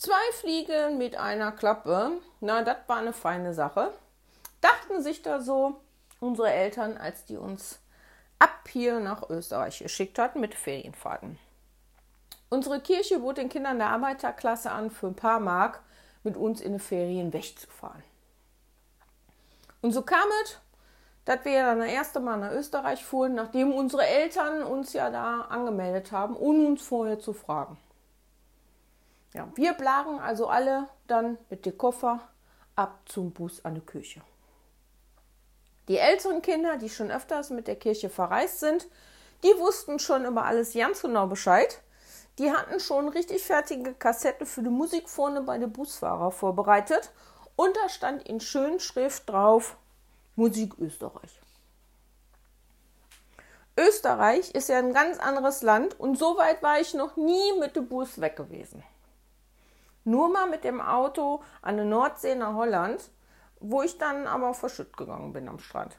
Zwei Fliegen mit einer Klappe, na, das war eine feine Sache. Dachten sich da so unsere Eltern, als die uns ab hier nach Österreich geschickt hatten mit Ferienfahrten. Unsere Kirche bot den Kindern der Arbeiterklasse an, für ein paar Mark mit uns in die Ferien wegzufahren. Und so kam es, dass wir dann das erste Mal nach Österreich fuhren, nachdem unsere Eltern uns ja da angemeldet haben, ohne uns vorher zu fragen. Ja, wir blagen also alle dann mit dem Koffer ab zum Bus an die Kirche. Die älteren Kinder, die schon öfters mit der Kirche verreist sind, die wussten schon über alles ganz genau Bescheid. Die hatten schon richtig fertige Kassetten für die Musik vorne bei den Busfahrer vorbereitet und da stand in schön Schrift drauf Musik Österreich. Österreich ist ja ein ganz anderes Land und so weit war ich noch nie mit dem Bus weg gewesen. Nur mal mit dem Auto an der Nordsee nach Holland, wo ich dann aber verschütt gegangen bin am Strand.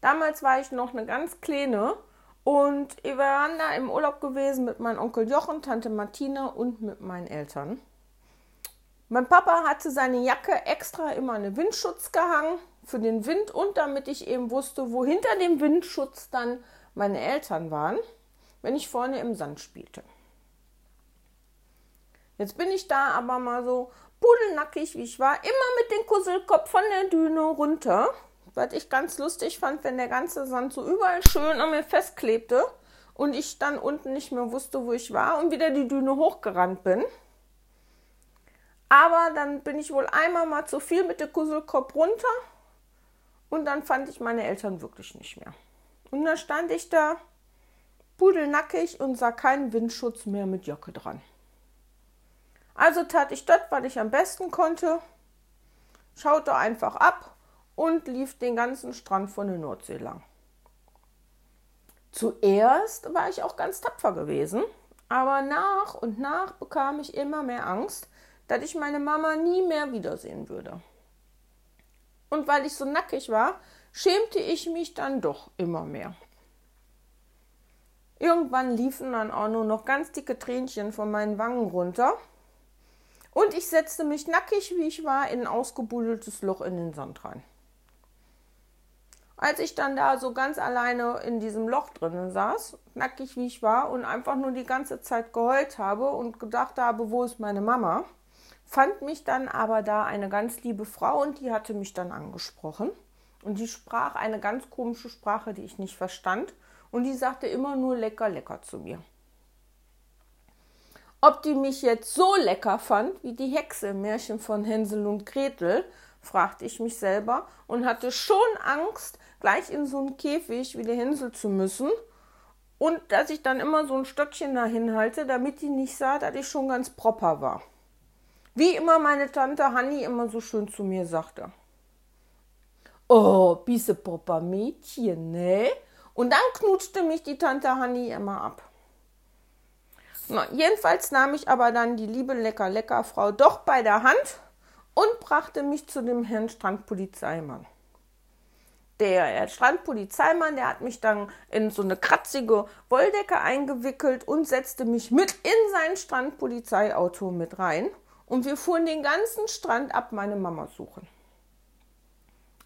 Damals war ich noch eine ganz kleine und wir waren da im Urlaub gewesen mit meinem Onkel Jochen, Tante Martina und mit meinen Eltern. Mein Papa hatte seine Jacke extra immer einen Windschutz gehangen für den Wind und damit ich eben wusste, wo hinter dem Windschutz dann meine Eltern waren, wenn ich vorne im Sand spielte. Jetzt bin ich da aber mal so pudelnackig, wie ich war, immer mit dem Kusselkopf von der Düne runter, was ich ganz lustig fand, wenn der ganze Sand so überall schön an mir festklebte und ich dann unten nicht mehr wusste, wo ich war und wieder die Düne hochgerannt bin. Aber dann bin ich wohl einmal mal zu viel mit dem Kusselkopf runter und dann fand ich meine Eltern wirklich nicht mehr. Und dann stand ich da pudelnackig und sah keinen Windschutz mehr mit Jacke dran. Also tat ich das, was ich am besten konnte, schaute einfach ab und lief den ganzen Strand von der Nordsee lang. Zuerst war ich auch ganz tapfer gewesen, aber nach und nach bekam ich immer mehr Angst, dass ich meine Mama nie mehr wiedersehen würde. Und weil ich so nackig war, schämte ich mich dann doch immer mehr. Irgendwann liefen dann auch nur noch ganz dicke Tränchen von meinen Wangen runter und ich setzte mich nackig, wie ich war, in ein ausgebuddeltes Loch in den Sand rein. Als ich dann da so ganz alleine in diesem Loch drinnen saß, nackig wie ich war und einfach nur die ganze Zeit geheult habe und gedacht habe, wo ist meine Mama, fand mich dann aber da eine ganz liebe Frau und die hatte mich dann angesprochen. Und die sprach eine ganz komische Sprache, die ich nicht verstand. Und die sagte immer nur lecker, lecker zu mir. Ob die mich jetzt so lecker fand wie die Hexe im Märchen von Hänsel und Gretel, fragte ich mich selber und hatte schon Angst, gleich in so einen Käfig wie der Hänsel zu müssen und dass ich dann immer so ein Stöckchen dahin halte, damit die nicht sah, dass ich schon ganz proper war. Wie immer meine Tante Hanni immer so schön zu mir sagte. Oh, bisse proper Mädchen, ne? Und dann knutschte mich die Tante Hanni immer ab. Na, jedenfalls nahm ich aber dann die liebe lecker lecker Frau doch bei der Hand und brachte mich zu dem Herrn Strandpolizeimann. Der Strandpolizeimann, der hat mich dann in so eine kratzige Wolldecke eingewickelt und setzte mich mit in sein Strandpolizeiauto mit rein. Und wir fuhren den ganzen Strand ab, meine Mama suchen.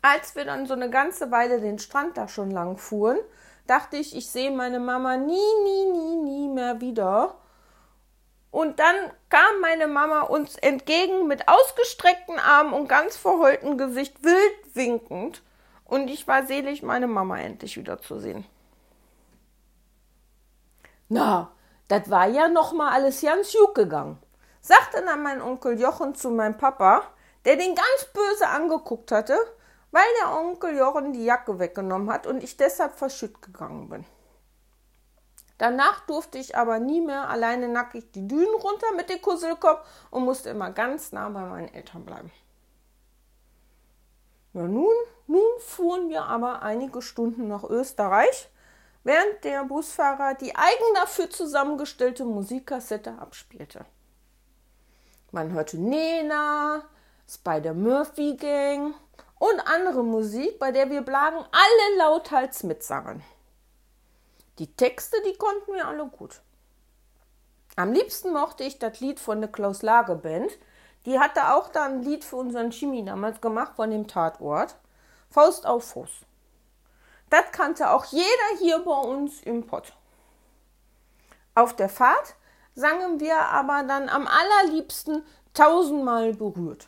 Als wir dann so eine ganze Weile den Strand da schon lang fuhren, dachte ich, ich sehe meine Mama nie, nie, nie, nie mehr wieder. Und dann kam meine Mama uns entgegen mit ausgestreckten Armen und ganz verheultem Gesicht, wild winkend. Und ich war selig, meine Mama endlich wiederzusehen. Na, das war ja noch mal alles ganz gut gegangen, sagte dann mein Onkel Jochen zu meinem Papa, der den ganz böse angeguckt hatte, weil der Onkel Jochen die Jacke weggenommen hat und ich deshalb verschütt gegangen bin. Danach durfte ich aber nie mehr alleine nackig die Dünen runter mit dem Kusselkopf und musste immer ganz nah bei meinen Eltern bleiben. Ja, nun, nun fuhren wir aber einige Stunden nach Österreich, während der Busfahrer die eigen dafür zusammengestellte Musikkassette abspielte. Man hörte Nena, Spider Murphy Gang und andere Musik, bei der wir Blagen alle lauthals mitsangen. Die Texte, die konnten wir alle gut. Am liebsten mochte ich das Lied von der Klaus Lage Band. Die hatte auch da ein Lied für unseren Chemie damals gemacht von dem Tatort. Faust auf Fuß. Das kannte auch jeder hier bei uns im Pott. Auf der Fahrt sangen wir aber dann am allerliebsten tausendmal berührt.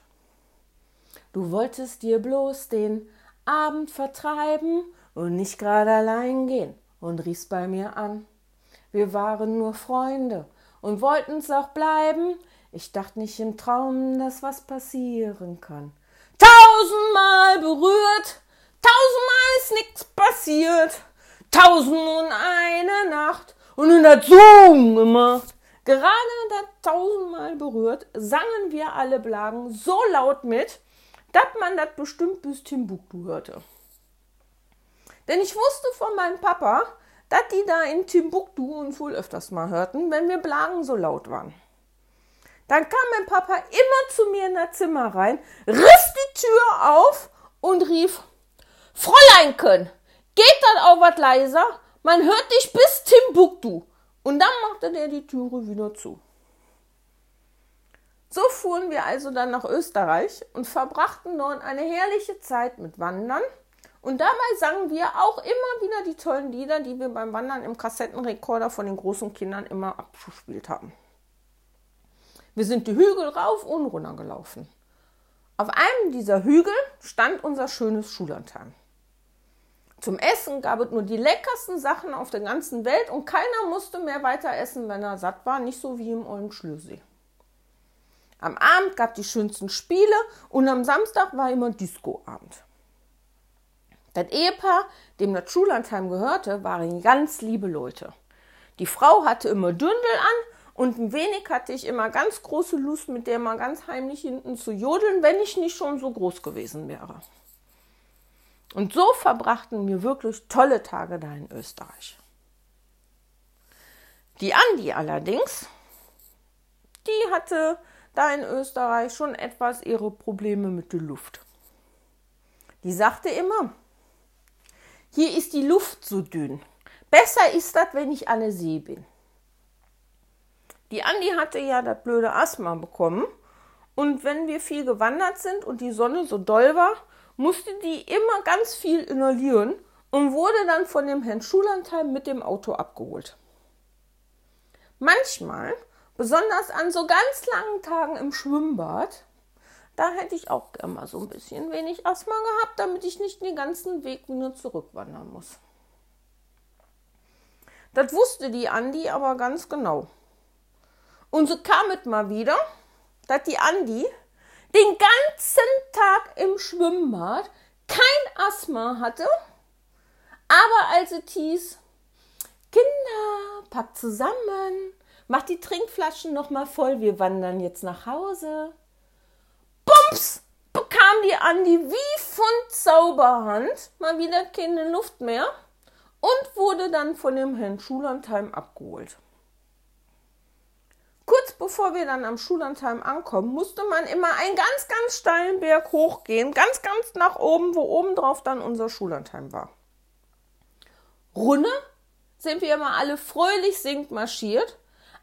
Du wolltest dir bloß den Abend vertreiben und nicht gerade allein gehen und riefst bei mir an. Wir waren nur Freunde und wollten's auch bleiben. Ich dachte nicht im Traum, dass was passieren kann. Tausendmal berührt, tausendmal ist nichts passiert. Tausend und eine Nacht und in der Zoom gemacht. Gerade da tausendmal berührt, sangen wir alle Blagen so laut mit, dass man das bestimmt bis Timbuktu hörte. Denn ich wusste von meinem Papa, dass die da in Timbuktu uns wohl öfters mal hörten, wenn wir Blagen so laut waren. Dann kam mein Papa immer zu mir in das Zimmer rein, riss die Tür auf und rief, Fräuleinchen, geht das auch was leiser? Man hört dich bis Timbuktu. Und dann machte der die Türe wieder zu. So fuhren wir also dann nach Österreich und verbrachten dort eine herrliche Zeit mit Wandern. Und dabei sangen wir auch immer wieder die tollen Lieder, die wir beim Wandern im Kassettenrekorder von den großen Kindern immer abgespielt haben. Wir sind die Hügel rauf und runter gelaufen. Auf einem dieser Hügel stand unser schönes Schullandheim. Zum Essen gab es nur die leckersten Sachen auf der ganzen Welt und keiner musste mehr weiter essen, wenn er satt war, nicht so wie im Ollen Schlürsee. Am Abend gab die schönsten Spiele und am Samstag war immer Discoabend. Das Ehepaar, dem das Schullandheim gehörte, waren ganz liebe Leute. Die Frau hatte immer Dündel an und ein wenig hatte ich immer ganz große Lust, mit der mal ganz heimlich hinten zu jodeln, wenn ich nicht schon so groß gewesen wäre. Und so verbrachten wir wirklich tolle Tage da in Österreich. Die Andi allerdings, die hatte da in Österreich schon etwas ihre Probleme mit der Luft. Die sagte immer, hier ist die Luft so dünn. Besser ist das, wenn ich an der See bin. Die Andi hatte ja das blöde Asthma bekommen. Und wenn wir viel gewandert sind und die Sonne so doll war, musste die immer ganz viel inhalieren und wurde dann von dem Herrn Schullandheim mit dem Auto abgeholt. Manchmal Besonders an so ganz langen Tagen im Schwimmbad, da hätte ich auch gerne mal so ein bisschen wenig Asthma gehabt, damit ich nicht den ganzen Weg wieder zurückwandern muss. Das wusste die Andi aber ganz genau. Und so kam es mal wieder, dass die Andi den ganzen Tag im Schwimmbad kein Asthma hatte, aber als es hieß, Kinder, packt zusammen, Mach die Trinkflaschen noch mal voll, wir wandern jetzt nach Hause. Bums! Bekam die Andi wie von Zauberhand mal wieder keine Luft mehr und wurde dann von dem Herrn Schullandheim abgeholt. Kurz bevor wir dann am Schullandheim ankommen, musste man immer einen ganz, ganz steilen Berg hochgehen, ganz, ganz nach oben, wo oben drauf dann unser Schullandheim war. Runne sind wir immer alle fröhlich singend marschiert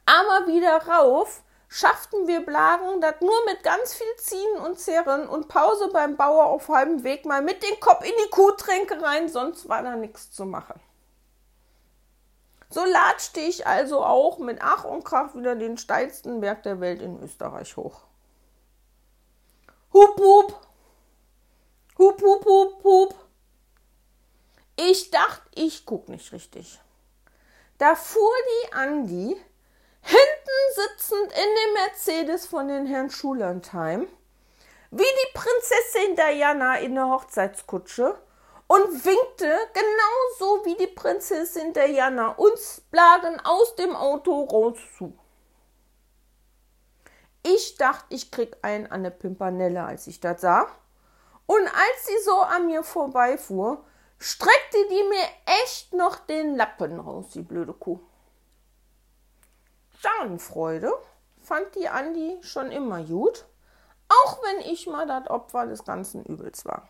aber wieder rauf schafften wir Blagen das nur mit ganz viel Ziehen und Zehren und Pause beim Bauer auf halbem Weg mal mit dem Kopf in die Kuhtränke rein, sonst war da nichts zu machen. So latschte ich also auch mit Ach und Krach wieder den steilsten Berg der Welt in Österreich hoch. Hup, hup. Hup, hup, hup, hup. Ich dachte, ich guck nicht richtig. Da fuhr die Andi hinten sitzend in dem Mercedes von den Herrn Schullandheim, wie die Prinzessin Diana in der Hochzeitskutsche und winkte genauso wie die Prinzessin Diana uns Blagen aus dem Auto raus zu. Ich dachte, ich krieg einen an der Pimpanelle, als ich das sah. Und als sie so an mir vorbeifuhr, streckte die mir echt noch den Lappen raus, die blöde Kuh. Schadenfreude fand die Andi schon immer gut, auch wenn ich mal das Opfer des ganzen Übels war.